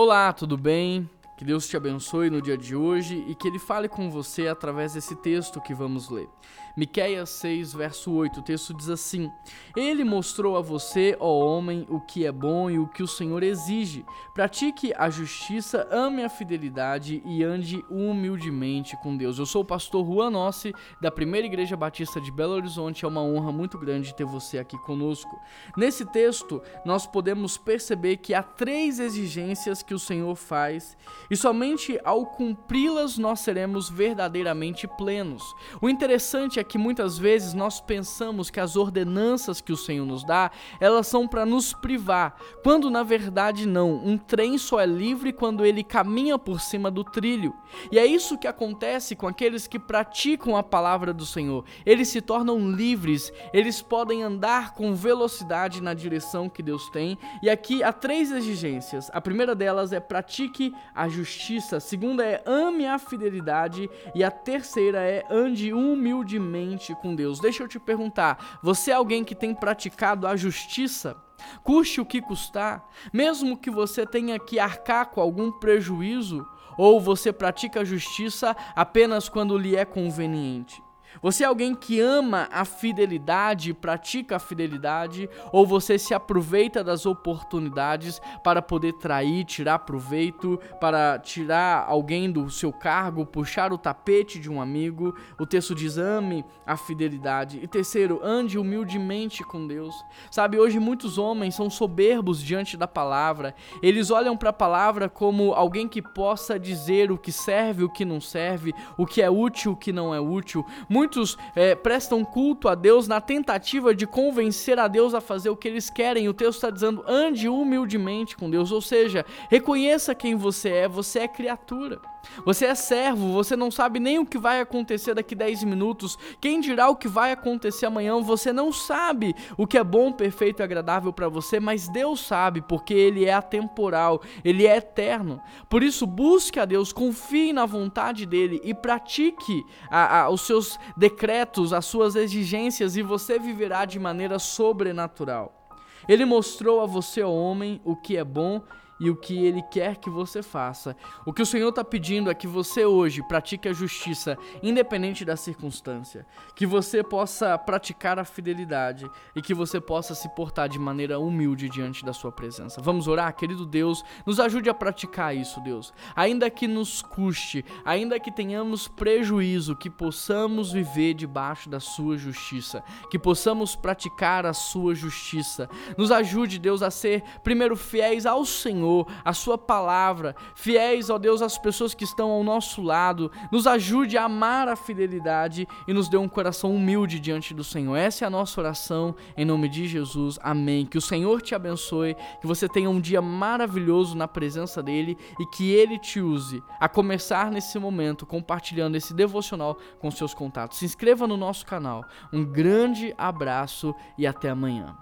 Olá, tudo bem? Que Deus te abençoe no dia de hoje e que Ele fale com você através desse texto que vamos ler. Miqueias 6, verso 8, o texto diz assim: Ele mostrou a você, ó homem, o que é bom e o que o Senhor exige. Pratique a justiça, ame a fidelidade e ande humildemente com Deus. Eu sou o pastor Juan Nossi, da Primeira Igreja Batista de Belo Horizonte. É uma honra muito grande ter você aqui conosco. Nesse texto, nós podemos perceber que há três exigências que o Senhor faz e somente ao cumpri-las nós seremos verdadeiramente plenos. O interessante é que muitas vezes nós pensamos que as ordenanças que o Senhor nos dá, elas são para nos privar, quando na verdade não. Um trem só é livre quando ele caminha por cima do trilho. E é isso que acontece com aqueles que praticam a palavra do Senhor. Eles se tornam livres, eles podem andar com velocidade na direção que Deus tem. E aqui há três exigências. A primeira delas é pratique a justiça, a segunda é ame a fidelidade e a terceira é ande humildemente com Deus. Deixa eu te perguntar: você é alguém que tem praticado a justiça? Custe o que custar, mesmo que você tenha que arcar com algum prejuízo, ou você pratica a justiça apenas quando lhe é conveniente? Você é alguém que ama a fidelidade, pratica a fidelidade, ou você se aproveita das oportunidades para poder trair, tirar proveito, para tirar alguém do seu cargo, puxar o tapete de um amigo? O texto diz: ame a fidelidade. E terceiro, ande humildemente com Deus. Sabe, hoje muitos homens são soberbos diante da palavra. Eles olham para a palavra como alguém que possa dizer o que serve, o que não serve, o que é útil, o que não é útil. Muitos é, prestam culto a Deus na tentativa de convencer a Deus a fazer o que eles querem. O texto está dizendo: ande humildemente com Deus, ou seja, reconheça quem você é, você é criatura. Você é servo, você não sabe nem o que vai acontecer daqui 10 minutos. Quem dirá o que vai acontecer amanhã? Você não sabe o que é bom, perfeito e agradável para você, mas Deus sabe, porque Ele é atemporal, Ele é eterno. Por isso, busque a Deus, confie na vontade dEle e pratique a, a, os seus decretos, as suas exigências, e você viverá de maneira sobrenatural. Ele mostrou a você, homem, o que é bom e o que Ele quer que você faça. O que o Senhor está pedindo é que você hoje pratique a justiça, independente da circunstância. Que você possa praticar a fidelidade e que você possa se portar de maneira humilde diante da Sua presença. Vamos orar, querido Deus, nos ajude a praticar isso, Deus. Ainda que nos custe, ainda que tenhamos prejuízo, que possamos viver debaixo da Sua justiça, que possamos praticar a Sua justiça. Nos ajude, Deus, a ser primeiro fiéis ao Senhor Senhor, a Sua palavra, fiéis, ó Deus, às pessoas que estão ao nosso lado. Nos ajude a amar a fidelidade e nos dê um coração humilde diante do Senhor. Essa é a nossa oração, em nome de Jesus. Amém. Que o Senhor te abençoe, que você tenha um dia maravilhoso na presença dEle e que Ele te use, a começar nesse momento, compartilhando esse devocional com seus contatos. Se inscreva no nosso canal. Um grande abraço e até amanhã.